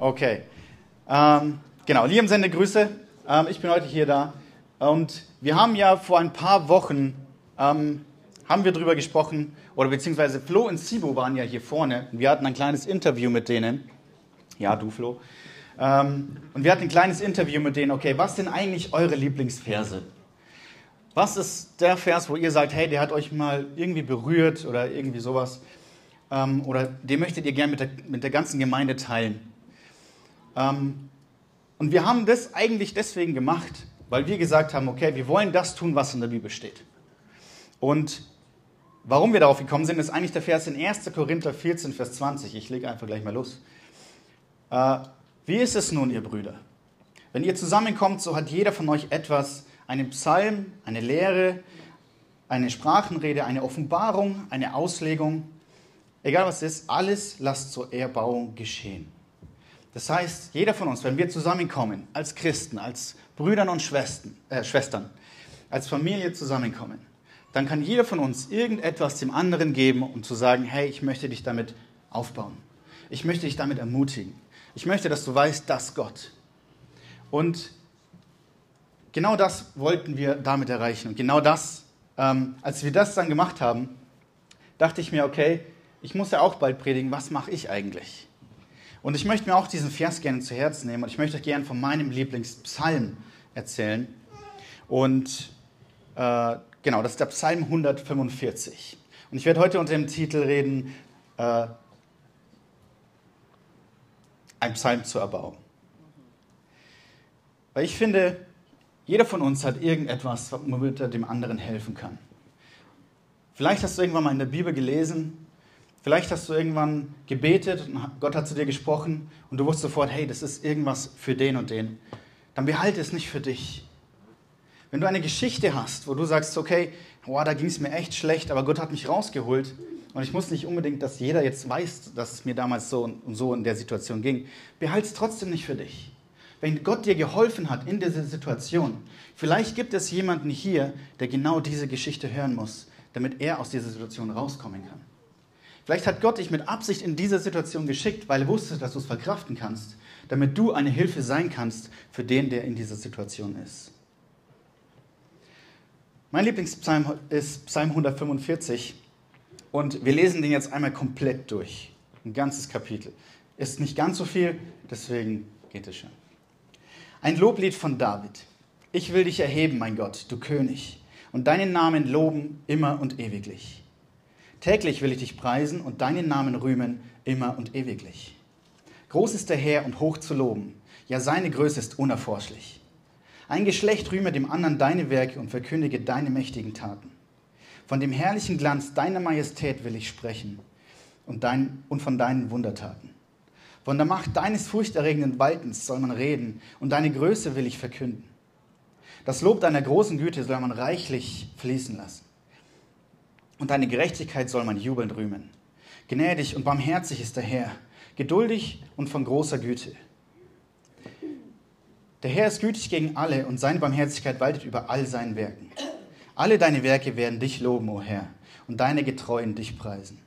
Okay. Ähm, genau, lieben Sende Grüße. Ähm, ich bin heute hier da. Und wir haben ja vor ein paar Wochen, ähm, haben wir darüber gesprochen, oder beziehungsweise Flo und Sibo waren ja hier vorne. Wir hatten ein kleines Interview mit denen. Ja, du Flo. Ähm, und wir hatten ein kleines Interview mit denen. Okay, was sind eigentlich eure Lieblingsverse? Was ist der Vers, wo ihr sagt, hey, der hat euch mal irgendwie berührt oder irgendwie sowas? Ähm, oder den möchtet ihr gerne mit der, mit der ganzen Gemeinde teilen? Ähm, und wir haben das eigentlich deswegen gemacht, weil wir gesagt haben, okay, wir wollen das tun, was in der Bibel steht. Und warum wir darauf gekommen sind, ist eigentlich der Vers in 1. Korinther 14, Vers 20. Ich lege einfach gleich mal los. Äh, wie ist es nun, ihr Brüder? Wenn ihr zusammenkommt, so hat jeder von euch etwas, einen Psalm, eine Lehre, eine Sprachenrede, eine Offenbarung, eine Auslegung, egal was es ist, alles lasst zur Erbauung geschehen. Das heißt, jeder von uns, wenn wir zusammenkommen, als Christen, als Brüdern und Schwestern, äh, Schwestern, als Familie zusammenkommen, dann kann jeder von uns irgendetwas dem anderen geben, um zu sagen, hey, ich möchte dich damit aufbauen. Ich möchte dich damit ermutigen. Ich möchte, dass du weißt, dass Gott. Und genau das wollten wir damit erreichen. Und genau das, ähm, als wir das dann gemacht haben, dachte ich mir, okay, ich muss ja auch bald predigen, was mache ich eigentlich? Und ich möchte mir auch diesen Vers gerne zu Herzen nehmen und ich möchte euch gerne von meinem Lieblingspsalm erzählen. Und äh, genau, das ist der Psalm 145. Und ich werde heute unter dem Titel reden, äh, ein Psalm zur Erbauung. Weil ich finde, jeder von uns hat irgendetwas, womit er dem anderen helfen kann. Vielleicht hast du irgendwann mal in der Bibel gelesen, Vielleicht hast du irgendwann gebetet und Gott hat zu dir gesprochen und du wusstest sofort, hey, das ist irgendwas für den und den. Dann behalte es nicht für dich. Wenn du eine Geschichte hast, wo du sagst, okay, boah, da ging es mir echt schlecht, aber Gott hat mich rausgeholt und ich muss nicht unbedingt, dass jeder jetzt weiß, dass es mir damals so und so in der Situation ging, behalte es trotzdem nicht für dich. Wenn Gott dir geholfen hat in dieser Situation, vielleicht gibt es jemanden hier, der genau diese Geschichte hören muss, damit er aus dieser Situation rauskommen kann. Vielleicht hat Gott dich mit Absicht in diese Situation geschickt, weil er wusste, dass du es verkraften kannst, damit du eine Hilfe sein kannst für den, der in dieser Situation ist. Mein Lieblingspsalm ist Psalm 145 und wir lesen den jetzt einmal komplett durch. Ein ganzes Kapitel. Ist nicht ganz so viel, deswegen geht es schon. Ein Loblied von David. Ich will dich erheben, mein Gott, du König, und deinen Namen loben immer und ewiglich. Täglich will ich dich preisen und deinen Namen rühmen, immer und ewiglich. Groß ist der Herr und hoch zu loben, ja seine Größe ist unerforschlich. Ein Geschlecht rühme dem anderen deine Werke und verkündige deine mächtigen Taten. Von dem herrlichen Glanz deiner Majestät will ich sprechen und, dein, und von deinen Wundertaten. Von der Macht deines furchterregenden Waltens soll man reden und deine Größe will ich verkünden. Das Lob deiner großen Güte soll man reichlich fließen lassen und deine Gerechtigkeit soll man jubelnd rühmen. Gnädig und barmherzig ist der Herr, geduldig und von großer Güte. Der Herr ist gütig gegen alle und seine Barmherzigkeit waltet über all seinen Werken. Alle deine Werke werden dich loben, o Herr, und deine Getreuen dich preisen.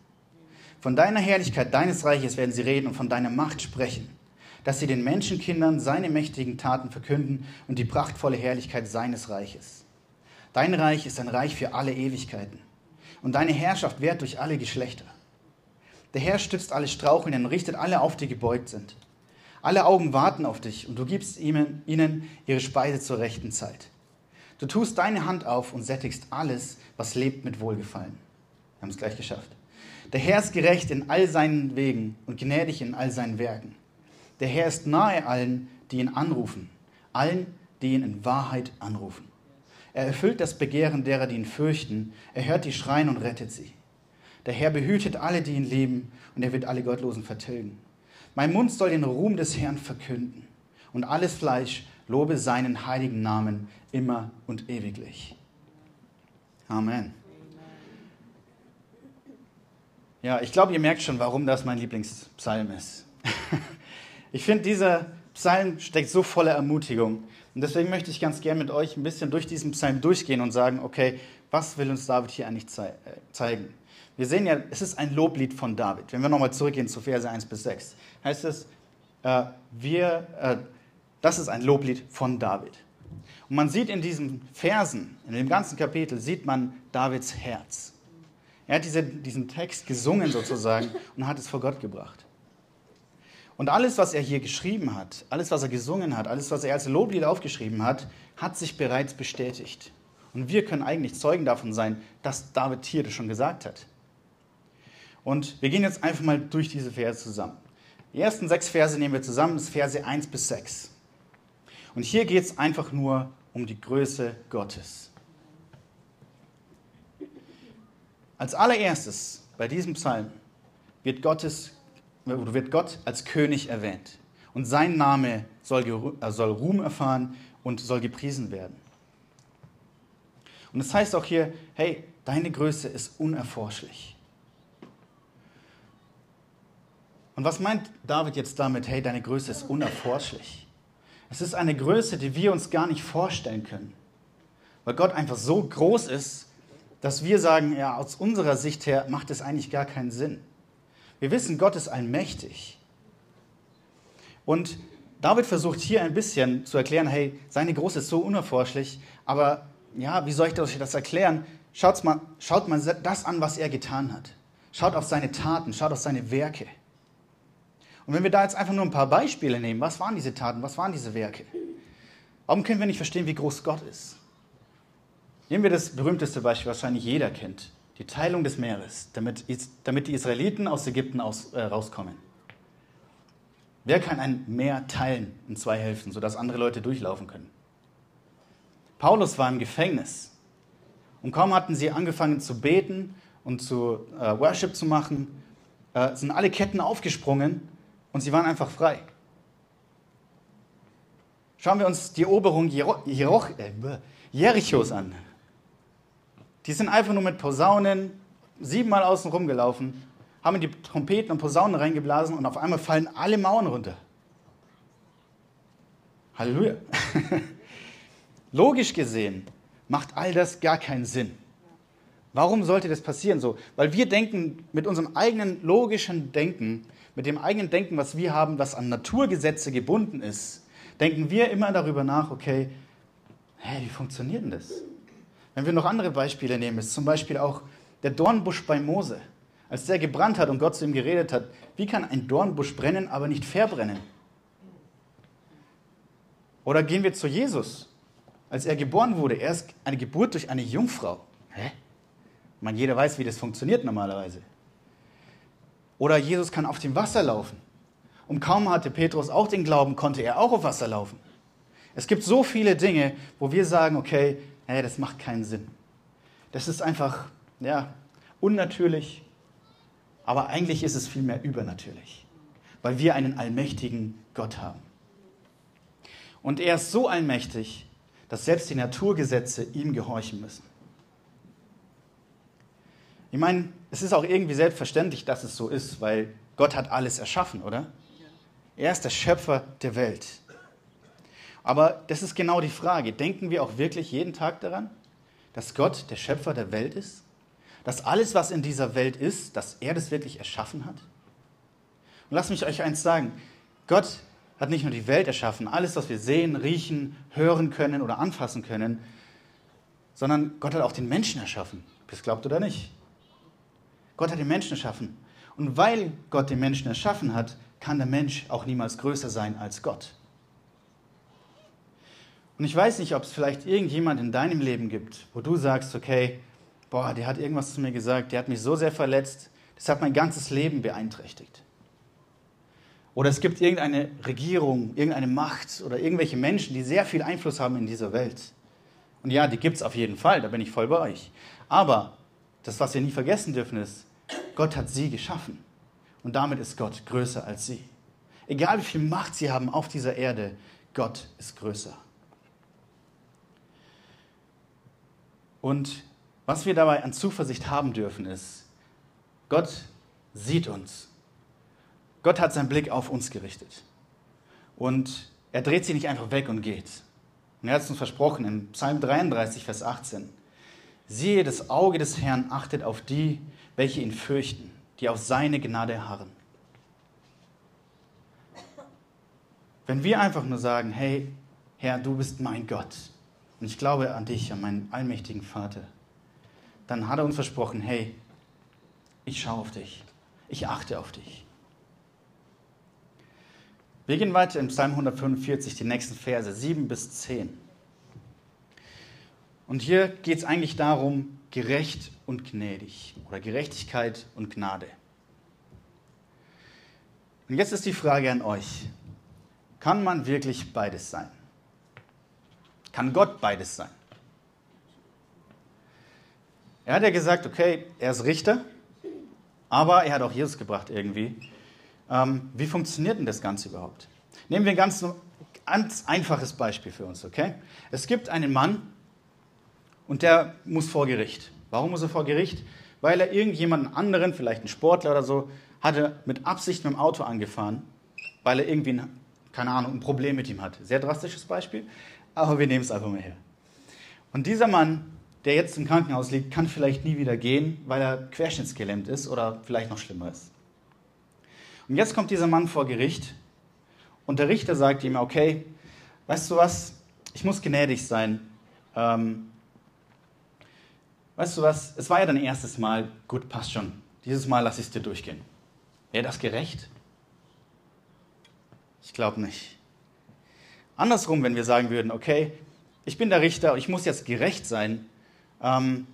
Von deiner Herrlichkeit, deines Reiches werden sie reden und von deiner Macht sprechen, dass sie den Menschenkindern seine mächtigen Taten verkünden und die prachtvolle Herrlichkeit seines Reiches. Dein Reich ist ein Reich für alle Ewigkeiten und deine Herrschaft währt durch alle Geschlechter. Der Herr stützt alle Strauchelnden und richtet alle auf, die gebeugt sind. Alle Augen warten auf dich und du gibst ihnen ihre Speise zur rechten Zeit. Du tust deine Hand auf und sättigst alles, was lebt mit Wohlgefallen. Wir haben es gleich geschafft. Der Herr ist gerecht in all seinen Wegen und gnädig in all seinen Werken. Der Herr ist nahe allen, die ihn anrufen, allen, die ihn in Wahrheit anrufen. Er erfüllt das Begehren derer, die ihn fürchten. Er hört die Schreien und rettet sie. Der Herr behütet alle, die ihn lieben, und er wird alle Gottlosen vertilgen. Mein Mund soll den Ruhm des Herrn verkünden, und alles Fleisch lobe seinen heiligen Namen immer und ewiglich. Amen. Ja, ich glaube, ihr merkt schon, warum das mein Lieblingspsalm ist. Ich finde, dieser Psalm steckt so voller Ermutigung. Und deswegen möchte ich ganz gerne mit euch ein bisschen durch diesen Psalm durchgehen und sagen, okay, was will uns David hier eigentlich zei äh, zeigen? Wir sehen ja, es ist ein Loblied von David. Wenn wir nochmal zurückgehen zu Verse 1 bis 6, heißt es, äh, wir, äh, das ist ein Loblied von David. Und man sieht in diesen Versen, in dem ganzen Kapitel, sieht man Davids Herz. Er hat diese, diesen Text gesungen sozusagen und hat es vor Gott gebracht. Und alles, was er hier geschrieben hat, alles, was er gesungen hat, alles, was er als Loblied aufgeschrieben hat, hat sich bereits bestätigt. Und wir können eigentlich Zeugen davon sein, dass David hier das schon gesagt hat. Und wir gehen jetzt einfach mal durch diese Verse zusammen. Die ersten sechs Verse nehmen wir zusammen, das Verse 1 bis 6. Und hier geht es einfach nur um die Größe Gottes. Als allererstes bei diesem Psalm wird, Gottes, wird Gott als König erwähnt. Und sein Name soll, äh, soll Ruhm erfahren und soll gepriesen werden. Und es das heißt auch hier, hey, deine Größe ist unerforschlich. Und was meint David jetzt damit, hey, deine Größe ist unerforschlich? Es ist eine Größe, die wir uns gar nicht vorstellen können. Weil Gott einfach so groß ist, dass wir sagen, ja, aus unserer Sicht her macht es eigentlich gar keinen Sinn. Wir wissen, Gott ist allmächtig. Und David versucht hier ein bisschen zu erklären, hey, seine Größe ist so unerforschlich, aber ja, wie soll ich euch das erklären? Schaut mal, schaut mal das an, was er getan hat. Schaut auf seine Taten, schaut auf seine Werke. Und wenn wir da jetzt einfach nur ein paar Beispiele nehmen, was waren diese Taten, was waren diese Werke? Warum können wir nicht verstehen, wie groß Gott ist? Nehmen wir das berühmteste Beispiel, wahrscheinlich jeder kennt. Die Teilung des Meeres, damit, damit die Israeliten aus Ägypten aus, äh, rauskommen. Wer kann ein Meer teilen in zwei Hälften, sodass andere Leute durchlaufen können? Paulus war im Gefängnis. Und kaum hatten sie angefangen zu beten und zu äh, Worship zu machen, äh, sind alle Ketten aufgesprungen und sie waren einfach frei. Schauen wir uns die Eroberung äh, Jerichos an. Die sind einfach nur mit Posaunen siebenmal außen rumgelaufen, haben die Trompeten und Posaunen reingeblasen und auf einmal fallen alle Mauern runter. Halleluja. Logisch gesehen macht all das gar keinen Sinn. Warum sollte das passieren so? Weil wir denken mit unserem eigenen logischen Denken, mit dem eigenen Denken, was wir haben, was an Naturgesetze gebunden ist, denken wir immer darüber nach, okay, hey, wie funktioniert denn das? Wenn wir noch andere Beispiele nehmen, ist zum Beispiel auch der Dornbusch bei Mose. Als der gebrannt hat und Gott zu ihm geredet hat, wie kann ein Dornbusch brennen, aber nicht verbrennen? Oder gehen wir zu Jesus, als er geboren wurde. Er ist eine Geburt durch eine Jungfrau. Hä? Meine, jeder weiß, wie das funktioniert normalerweise. Oder Jesus kann auf dem Wasser laufen. Und kaum hatte Petrus auch den Glauben, konnte er auch auf Wasser laufen. Es gibt so viele Dinge, wo wir sagen, okay, hey, das macht keinen Sinn. Das ist einfach, ja, unnatürlich, aber eigentlich ist es vielmehr übernatürlich, weil wir einen allmächtigen Gott haben. Und er ist so allmächtig, dass selbst die Naturgesetze ihm gehorchen müssen. Ich meine, es ist auch irgendwie selbstverständlich, dass es so ist, weil Gott hat alles erschaffen, oder? Er ist der Schöpfer der Welt. Aber das ist genau die Frage. Denken wir auch wirklich jeden Tag daran, dass Gott der Schöpfer der Welt ist? Dass alles, was in dieser Welt ist, dass er das wirklich erschaffen hat? Und lasst mich euch eins sagen. Gott hat nicht nur die Welt erschaffen, alles, was wir sehen, riechen, hören können oder anfassen können, sondern Gott hat auch den Menschen erschaffen. Ob ihr es glaubt oder nicht. Gott hat den Menschen erschaffen. Und weil Gott den Menschen erschaffen hat, kann der Mensch auch niemals größer sein als Gott. Und ich weiß nicht, ob es vielleicht irgendjemand in deinem Leben gibt, wo du sagst, okay, boah, der hat irgendwas zu mir gesagt, der hat mich so sehr verletzt, das hat mein ganzes Leben beeinträchtigt. Oder es gibt irgendeine Regierung, irgendeine Macht oder irgendwelche Menschen, die sehr viel Einfluss haben in dieser Welt. Und ja, die gibt es auf jeden Fall, da bin ich voll bei euch. Aber das, was wir nie vergessen dürfen, ist, Gott hat sie geschaffen. Und damit ist Gott größer als sie. Egal wie viel Macht sie haben auf dieser Erde, Gott ist größer. Und was wir dabei an Zuversicht haben dürfen, ist, Gott sieht uns. Gott hat seinen Blick auf uns gerichtet. Und er dreht sich nicht einfach weg und geht. Und er hat es uns versprochen in Psalm 33, Vers 18. Siehe, das Auge des Herrn achtet auf die, welche ihn fürchten, die auf seine Gnade harren. Wenn wir einfach nur sagen, hey, Herr, du bist mein Gott und ich glaube an dich, an meinen allmächtigen Vater, dann hat er uns versprochen, hey, ich schaue auf dich, ich achte auf dich. Wir gehen weiter im Psalm 145, die nächsten Verse 7 bis 10. Und hier geht es eigentlich darum, gerecht und gnädig oder Gerechtigkeit und Gnade. Und jetzt ist die Frage an euch, kann man wirklich beides sein? Kann Gott beides sein? Er hat ja gesagt, okay, er ist Richter, aber er hat auch Jesus gebracht irgendwie. Ähm, wie funktioniert denn das Ganze überhaupt? Nehmen wir ein ganz, ganz einfaches Beispiel für uns, okay? Es gibt einen Mann und der muss vor Gericht. Warum muss er vor Gericht? Weil er irgendjemanden anderen, vielleicht einen Sportler oder so, hatte mit Absicht mit dem Auto angefahren, weil er irgendwie, ein, keine Ahnung, ein Problem mit ihm hat. Sehr drastisches Beispiel, aber wir nehmen es einfach mal her. Und dieser Mann, der jetzt im Krankenhaus liegt, kann vielleicht nie wieder gehen, weil er querschnittsgelähmt ist oder vielleicht noch schlimmer ist. Und jetzt kommt dieser Mann vor Gericht und der Richter sagt ihm, okay, weißt du was, ich muss gnädig sein. Ähm, weißt du was, es war ja dein erstes Mal, gut, passt schon. Dieses Mal lasse ich es dir durchgehen. Wäre das gerecht? Ich glaube nicht. Andersrum, wenn wir sagen würden, okay, ich bin der Richter ich muss jetzt gerecht sein, ähm,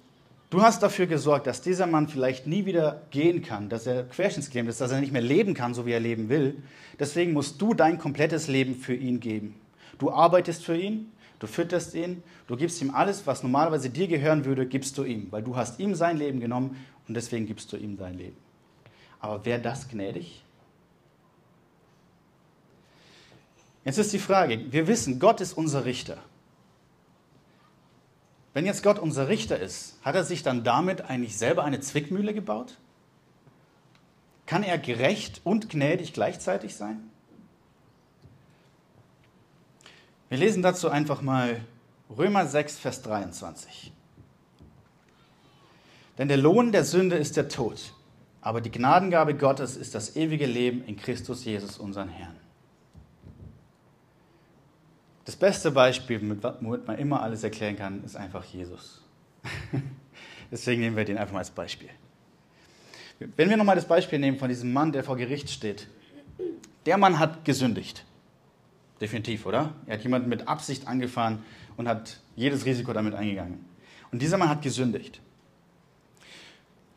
du hast dafür gesorgt, dass dieser Mann vielleicht nie wieder gehen kann, dass er querschnittsgelähmt ist, dass er nicht mehr leben kann, so wie er leben will. Deswegen musst du dein komplettes Leben für ihn geben. Du arbeitest für ihn, du fütterst ihn, du gibst ihm alles, was normalerweise dir gehören würde, gibst du ihm, weil du hast ihm sein Leben genommen und deswegen gibst du ihm sein Leben. Aber wäre das gnädig? Jetzt ist die Frage, wir wissen, Gott ist unser Richter. Wenn jetzt Gott unser Richter ist, hat er sich dann damit eigentlich selber eine Zwickmühle gebaut? Kann er gerecht und gnädig gleichzeitig sein? Wir lesen dazu einfach mal Römer 6, Vers 23. Denn der Lohn der Sünde ist der Tod, aber die Gnadengabe Gottes ist das ewige Leben in Christus Jesus, unseren Herrn. Das beste Beispiel, womit man immer alles erklären kann, ist einfach Jesus. Deswegen nehmen wir den einfach mal als Beispiel. Wenn wir nochmal das Beispiel nehmen von diesem Mann, der vor Gericht steht. Der Mann hat gesündigt. Definitiv, oder? Er hat jemanden mit Absicht angefahren und hat jedes Risiko damit eingegangen. Und dieser Mann hat gesündigt.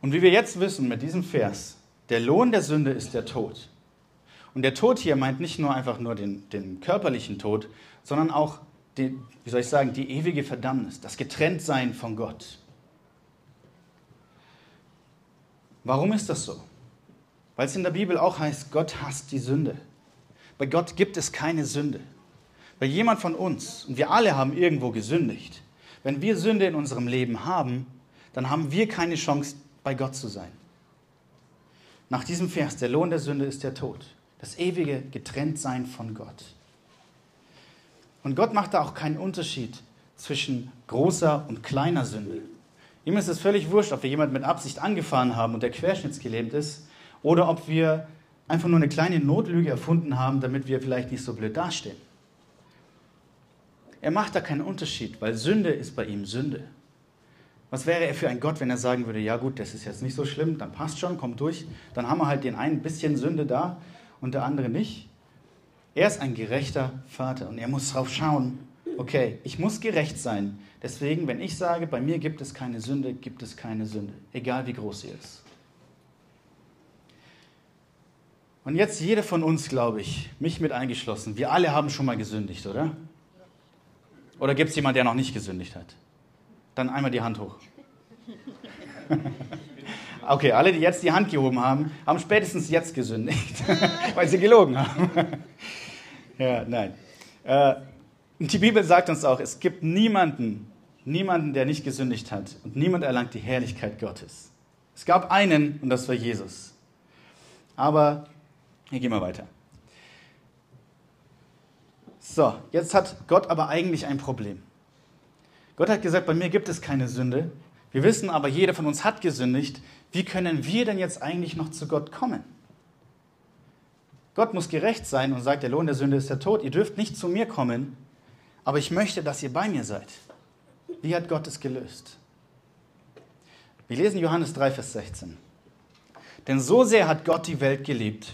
Und wie wir jetzt wissen mit diesem Vers, der Lohn der Sünde ist der Tod. Und der Tod hier meint nicht nur einfach nur den, den körperlichen Tod, sondern auch, die, wie soll ich sagen, die ewige Verdammnis, das Getrenntsein von Gott. Warum ist das so? Weil es in der Bibel auch heißt, Gott hasst die Sünde. Bei Gott gibt es keine Sünde. Weil jemand von uns, und wir alle haben irgendwo gesündigt, wenn wir Sünde in unserem Leben haben, dann haben wir keine Chance, bei Gott zu sein. Nach diesem Vers, der Lohn der Sünde ist der Tod. Das ewige Getrenntsein von Gott. Und Gott macht da auch keinen Unterschied zwischen großer und kleiner Sünde. Ihm ist es völlig wurscht, ob wir jemanden mit Absicht angefahren haben und der querschnittsgelähmt ist, oder ob wir einfach nur eine kleine Notlüge erfunden haben, damit wir vielleicht nicht so blöd dastehen. Er macht da keinen Unterschied, weil Sünde ist bei ihm Sünde. Was wäre er für ein Gott, wenn er sagen würde, ja gut, das ist jetzt nicht so schlimm, dann passt schon, kommt durch, dann haben wir halt den einen bisschen Sünde da und der andere nicht. Er ist ein gerechter Vater und er muss darauf schauen, okay, ich muss gerecht sein. Deswegen, wenn ich sage, bei mir gibt es keine Sünde, gibt es keine Sünde, egal wie groß sie ist. Und jetzt jeder von uns, glaube ich, mich mit eingeschlossen, wir alle haben schon mal gesündigt, oder? Oder gibt es jemanden, der noch nicht gesündigt hat? Dann einmal die Hand hoch. Okay, alle, die jetzt die Hand gehoben haben, haben spätestens jetzt gesündigt, weil sie gelogen haben. Ja, nein. Äh, die Bibel sagt uns auch, es gibt niemanden, niemanden, der nicht gesündigt hat und niemand erlangt die Herrlichkeit Gottes. Es gab einen und das war Jesus. Aber, hier gehen wir weiter. So, jetzt hat Gott aber eigentlich ein Problem. Gott hat gesagt, bei mir gibt es keine Sünde. Wir wissen aber, jeder von uns hat gesündigt wie können wir denn jetzt eigentlich noch zu Gott kommen? Gott muss gerecht sein und sagt, der Lohn der Sünde ist der Tod. Ihr dürft nicht zu mir kommen, aber ich möchte, dass ihr bei mir seid. Wie hat Gott es gelöst? Wir lesen Johannes 3, Vers 16. Denn so sehr hat Gott die Welt geliebt,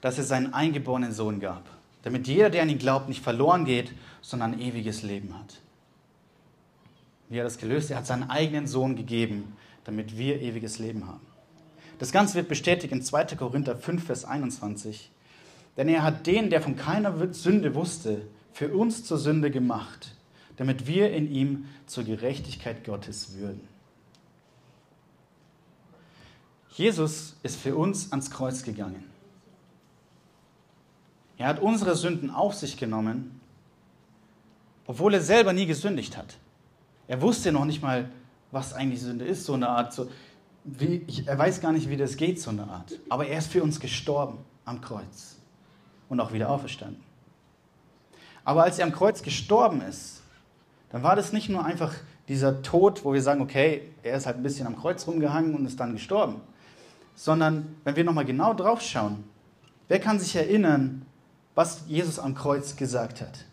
dass er seinen eingeborenen Sohn gab, damit jeder, der an ihn glaubt, nicht verloren geht, sondern ewiges Leben hat. Wie hat er das gelöst? Er hat seinen eigenen Sohn gegeben, damit wir ewiges Leben haben. Das Ganze wird bestätigt in 2. Korinther 5, Vers 21. Denn er hat den, der von keiner Sünde wusste, für uns zur Sünde gemacht, damit wir in ihm zur Gerechtigkeit Gottes würden. Jesus ist für uns ans Kreuz gegangen. Er hat unsere Sünden auf sich genommen, obwohl er selber nie gesündigt hat. Er wusste noch nicht mal, was eigentlich Sünde ist, so eine Art. So, wie, er weiß gar nicht, wie das geht, so eine Art. Aber er ist für uns gestorben am Kreuz und auch wieder auferstanden. Aber als er am Kreuz gestorben ist, dann war das nicht nur einfach dieser Tod, wo wir sagen, okay, er ist halt ein bisschen am Kreuz rumgehangen und ist dann gestorben, sondern wenn wir nochmal genau drauf schauen, wer kann sich erinnern, was Jesus am Kreuz gesagt hat,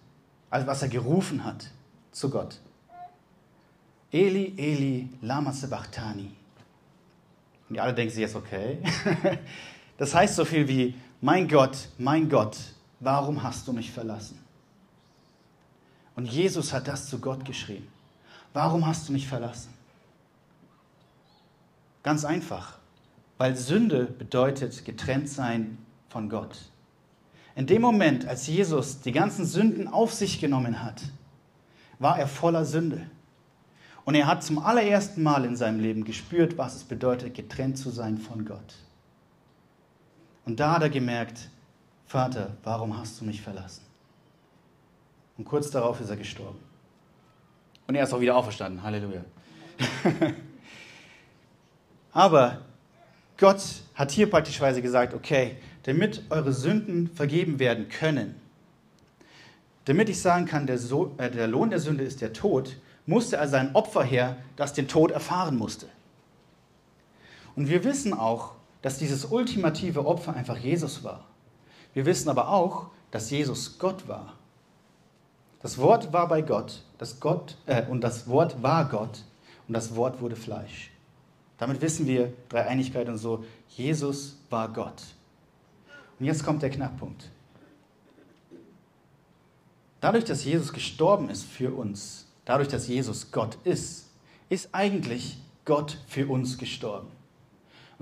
also was er gerufen hat zu Gott? Eli, Eli, lama sabachthani. Und die alle denken sich jetzt, okay. Das heißt so viel wie, mein Gott, mein Gott, warum hast du mich verlassen? Und Jesus hat das zu Gott geschrien. Warum hast du mich verlassen? Ganz einfach, weil Sünde bedeutet getrennt sein von Gott. In dem Moment, als Jesus die ganzen Sünden auf sich genommen hat, war er voller Sünde. Und er hat zum allerersten Mal in seinem Leben gespürt, was es bedeutet, getrennt zu sein von Gott. Und da hat er gemerkt, Vater, warum hast du mich verlassen? Und kurz darauf ist er gestorben. Und er ist auch wieder auferstanden. Halleluja. Aber Gott hat hier praktischweise gesagt, okay, damit eure Sünden vergeben werden können, damit ich sagen kann, der, so äh, der Lohn der Sünde ist der Tod, musste er sein Opfer her, das den Tod erfahren musste. Und wir wissen auch, dass dieses ultimative Opfer einfach Jesus war. Wir wissen aber auch, dass Jesus Gott war. Das Wort war bei Gott, das Gott äh, und das Wort war Gott und das Wort wurde Fleisch. Damit wissen wir Dreieinigkeit und so. Jesus war Gott. Und jetzt kommt der Knackpunkt. Dadurch, dass Jesus gestorben ist für uns, dadurch, dass Jesus Gott ist, ist eigentlich Gott für uns gestorben.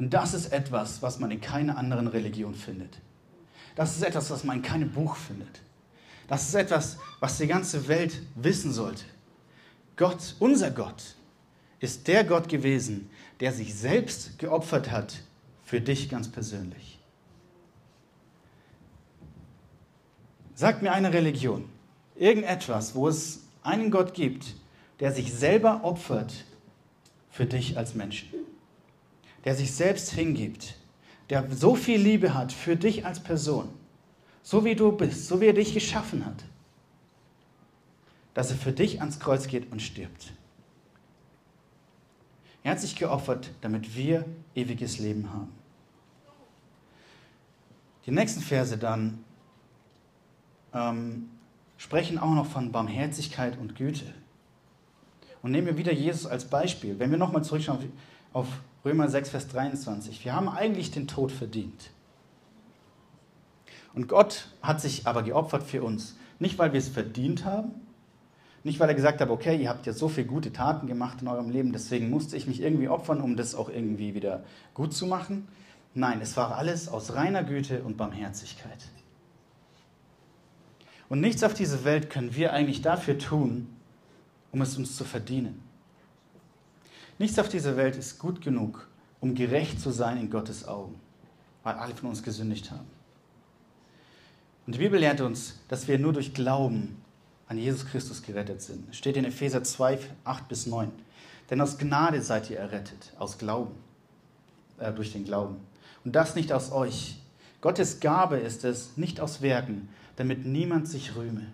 Und das ist etwas, was man in keiner anderen Religion findet. Das ist etwas, was man in keinem Buch findet. Das ist etwas, was die ganze Welt wissen sollte. Gott, unser Gott, ist der Gott gewesen, der sich selbst geopfert hat für dich ganz persönlich. Sag mir eine Religion, irgendetwas, wo es einen Gott gibt, der sich selber opfert für dich als Menschen, der sich selbst hingibt, der so viel Liebe hat für dich als Person so wie du bist, so wie er dich geschaffen hat, dass er für dich ans Kreuz geht und stirbt. Er hat sich geopfert, damit wir ewiges Leben haben. Die nächsten Verse dann ähm, sprechen auch noch von Barmherzigkeit und Güte. Und nehmen wir wieder Jesus als Beispiel. Wenn wir nochmal zurückschauen auf Römer 6, Vers 23. Wir haben eigentlich den Tod verdient. Und Gott hat sich aber geopfert für uns. Nicht, weil wir es verdient haben, nicht, weil er gesagt hat, okay, ihr habt ja so viele gute Taten gemacht in eurem Leben, deswegen musste ich mich irgendwie opfern, um das auch irgendwie wieder gut zu machen. Nein, es war alles aus reiner Güte und Barmherzigkeit. Und nichts auf dieser Welt können wir eigentlich dafür tun, um es uns zu verdienen. Nichts auf dieser Welt ist gut genug, um gerecht zu sein in Gottes Augen, weil alle von uns gesündigt haben. Und die Bibel lehrt uns, dass wir nur durch Glauben an Jesus Christus gerettet sind. Es steht in Epheser 2, 8 bis 9. Denn aus Gnade seid ihr errettet, aus Glauben, äh, durch den Glauben. Und das nicht aus euch. Gottes Gabe ist es, nicht aus Werken, damit niemand sich rühme.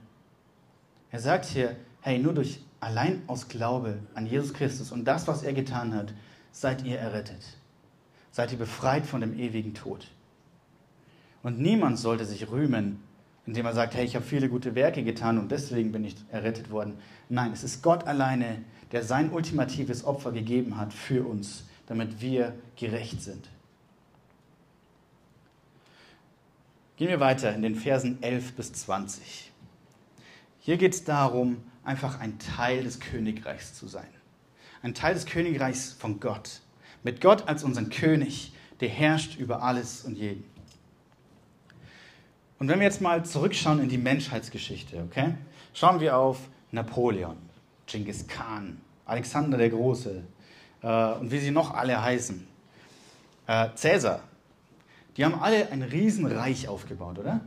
Er sagt hier, hey, nur durch allein aus Glaube an Jesus Christus und das, was er getan hat, seid ihr errettet. Seid ihr befreit von dem ewigen Tod. Und niemand sollte sich rühmen, indem er sagt, hey, ich habe viele gute Werke getan und deswegen bin ich errettet worden. Nein, es ist Gott alleine, der sein ultimatives Opfer gegeben hat für uns, damit wir gerecht sind. Gehen wir weiter in den Versen 11 bis 20. Hier geht es darum, einfach ein Teil des Königreichs zu sein. Ein Teil des Königreichs von Gott. Mit Gott als unseren König, der herrscht über alles und jeden. Und wenn wir jetzt mal zurückschauen in die Menschheitsgeschichte, okay? Schauen wir auf Napoleon, Genghis Khan, Alexander der Große äh, und wie sie noch alle heißen. Äh, Cäsar, die haben alle ein Riesenreich aufgebaut, oder?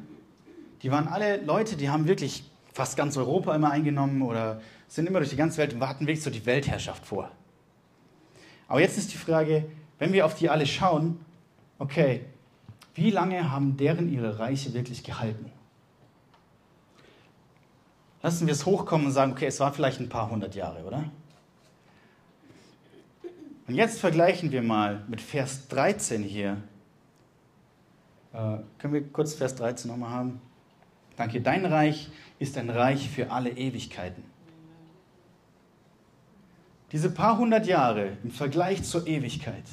Die waren alle Leute, die haben wirklich fast ganz Europa immer eingenommen oder sind immer durch die ganze Welt und hatten wirklich so die Weltherrschaft vor. Aber jetzt ist die Frage, wenn wir auf die alle schauen, okay, wie lange haben deren ihre Reiche wirklich gehalten? Lassen wir es hochkommen und sagen, okay, es war vielleicht ein paar hundert Jahre, oder? Und jetzt vergleichen wir mal mit Vers 13 hier äh, können wir kurz Vers 13 nochmal haben? Danke. Dein Reich ist ein Reich für alle Ewigkeiten. Diese paar hundert Jahre im Vergleich zur Ewigkeit.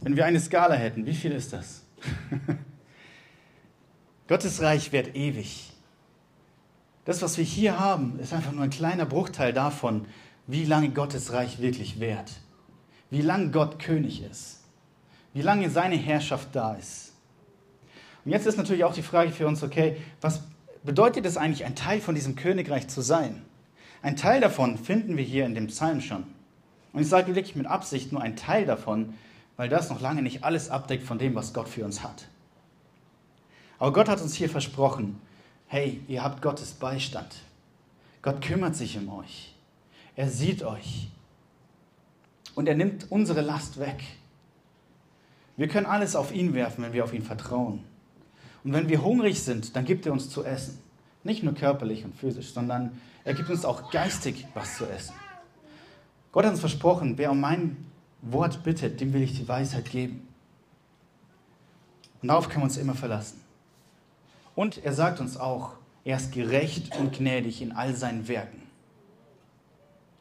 Wenn wir eine Skala hätten, wie viel ist das? Gottes Reich wird ewig. Das, was wir hier haben, ist einfach nur ein kleiner Bruchteil davon, wie lange Gottes Reich wirklich währt. Wie lange Gott König ist. Wie lange seine Herrschaft da ist. Und jetzt ist natürlich auch die Frage für uns, okay, was bedeutet es eigentlich, ein Teil von diesem Königreich zu sein? Ein Teil davon finden wir hier in dem Psalm schon. Und ich sage wirklich mit Absicht nur ein Teil davon, weil das noch lange nicht alles abdeckt von dem, was Gott für uns hat. Aber Gott hat uns hier versprochen, hey, ihr habt Gottes Beistand. Gott kümmert sich um euch. Er sieht euch. Und er nimmt unsere Last weg. Wir können alles auf ihn werfen, wenn wir auf ihn vertrauen. Und wenn wir hungrig sind, dann gibt er uns zu essen. Nicht nur körperlich und physisch, sondern er gibt uns auch geistig was zu essen. Gott hat uns versprochen, wer um mein Wort bittet, dem will ich die Weisheit geben. Und darauf können wir uns immer verlassen. Und er sagt uns auch, er ist gerecht und gnädig in all seinen Werken.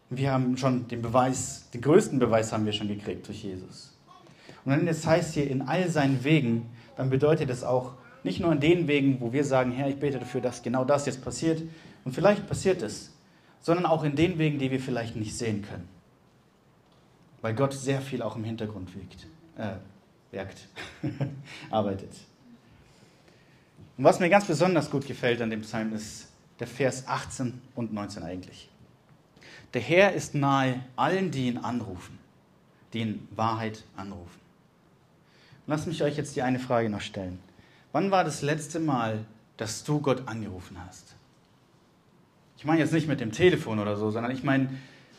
Wir haben schon den Beweis, den größten Beweis haben wir schon gekriegt durch Jesus. Und wenn es heißt hier in all seinen Wegen, dann bedeutet es auch, nicht nur in den Wegen, wo wir sagen, Herr, ich bete dafür, dass genau das jetzt passiert. Und vielleicht passiert es. Sondern auch in den Wegen, die wir vielleicht nicht sehen können. Weil Gott sehr viel auch im Hintergrund wiegt, äh, werkt, arbeitet. Und was mir ganz besonders gut gefällt an dem Psalm ist der Vers 18 und 19 eigentlich. Der Herr ist nahe allen, die ihn anrufen, die in Wahrheit anrufen. Lasst mich euch jetzt die eine Frage noch stellen. Wann war das letzte Mal, dass du Gott angerufen hast? Ich meine jetzt nicht mit dem Telefon oder so, sondern ich meine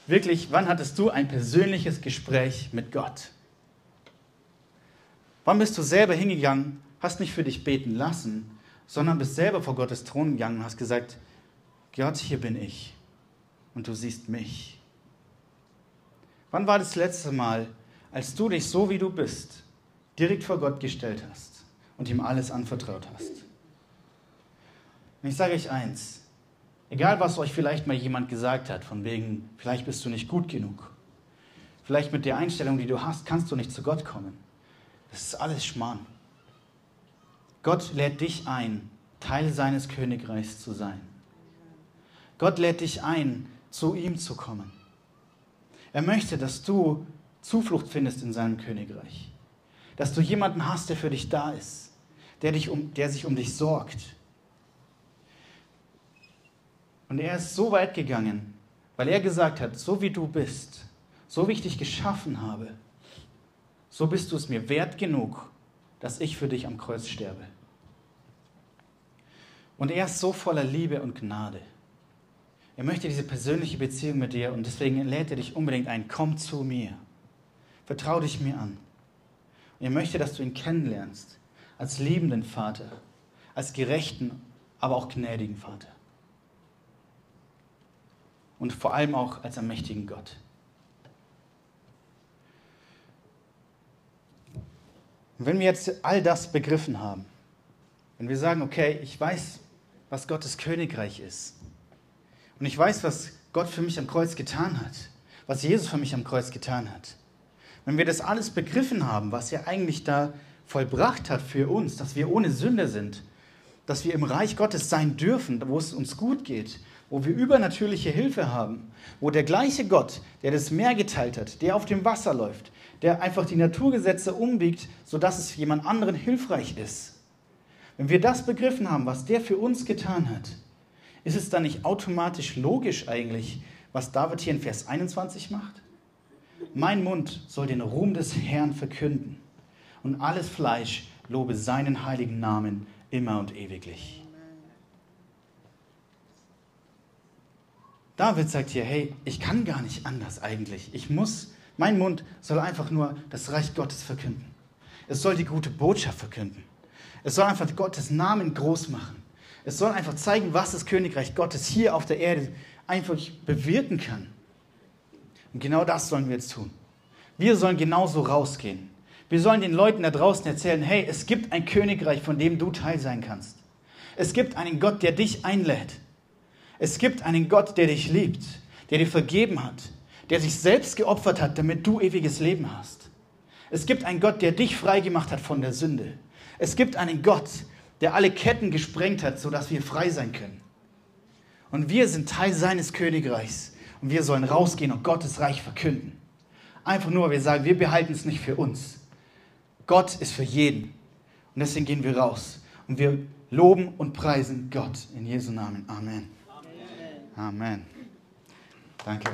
wirklich, wann hattest du ein persönliches Gespräch mit Gott? Wann bist du selber hingegangen, hast nicht für dich beten lassen, sondern bist selber vor Gottes Thron gegangen und hast gesagt, Gott, hier bin ich und du siehst mich. Wann war das letzte Mal, als du dich so wie du bist direkt vor Gott gestellt hast? Und ihm alles anvertraut hast. Und ich sage euch eins, egal was euch vielleicht mal jemand gesagt hat, von wegen, vielleicht bist du nicht gut genug, vielleicht mit der Einstellung, die du hast, kannst du nicht zu Gott kommen. Das ist alles Schmarrn. Gott lädt dich ein, Teil seines Königreichs zu sein. Gott lädt dich ein, zu ihm zu kommen. Er möchte, dass du Zuflucht findest in seinem Königreich. Dass du jemanden hast, der für dich da ist der, dich um, der sich um dich sorgt. Und er ist so weit gegangen, weil er gesagt hat, so wie du bist, so wie ich dich geschaffen habe, so bist du es mir wert genug, dass ich für dich am Kreuz sterbe. Und er ist so voller Liebe und Gnade. Er möchte diese persönliche Beziehung mit dir und deswegen lädt er dich unbedingt ein, komm zu mir. Vertrau dich mir an. Und er möchte, dass du ihn kennenlernst als liebenden Vater, als gerechten, aber auch gnädigen Vater. Und vor allem auch als ermächtigen Gott. Und wenn wir jetzt all das begriffen haben, Wenn wir sagen, okay, ich weiß, was Gottes Königreich ist. Und ich weiß, was Gott für mich am Kreuz getan hat. Was Jesus für mich am Kreuz getan hat. Wenn wir das alles begriffen haben, was er eigentlich da vollbracht hat für uns, dass wir ohne Sünde sind, dass wir im Reich Gottes sein dürfen, wo es uns gut geht, wo wir übernatürliche Hilfe haben, wo der gleiche Gott, der das Meer geteilt hat, der auf dem Wasser läuft, der einfach die Naturgesetze umbiegt, sodass es jemand anderen hilfreich ist. Wenn wir das begriffen haben, was der für uns getan hat, ist es dann nicht automatisch logisch eigentlich, was David hier in Vers 21 macht? Mein Mund soll den Ruhm des Herrn verkünden und alles Fleisch lobe seinen heiligen Namen immer und ewiglich. David sagt hier, hey, ich kann gar nicht anders eigentlich. Ich muss, mein Mund soll einfach nur das Reich Gottes verkünden. Es soll die gute Botschaft verkünden. Es soll einfach Gottes Namen groß machen. Es soll einfach zeigen, was das Königreich Gottes hier auf der Erde einfach bewirken kann. Und genau das sollen wir jetzt tun. Wir sollen genauso rausgehen. Wir sollen den Leuten da draußen erzählen, hey, es gibt ein Königreich, von dem du Teil sein kannst. Es gibt einen Gott, der dich einlädt. Es gibt einen Gott, der dich liebt, der dir vergeben hat, der sich selbst geopfert hat, damit du ewiges Leben hast. Es gibt einen Gott, der dich freigemacht hat von der Sünde. Es gibt einen Gott, der alle Ketten gesprengt hat, sodass wir frei sein können. Und wir sind Teil seines Königreichs. Und wir sollen rausgehen und Gottes Reich verkünden. Einfach nur, wir sagen, wir behalten es nicht für uns. Gott ist für jeden. Und deswegen gehen wir raus. Und wir loben und preisen Gott. In Jesu Namen. Amen. Amen. Amen. Danke.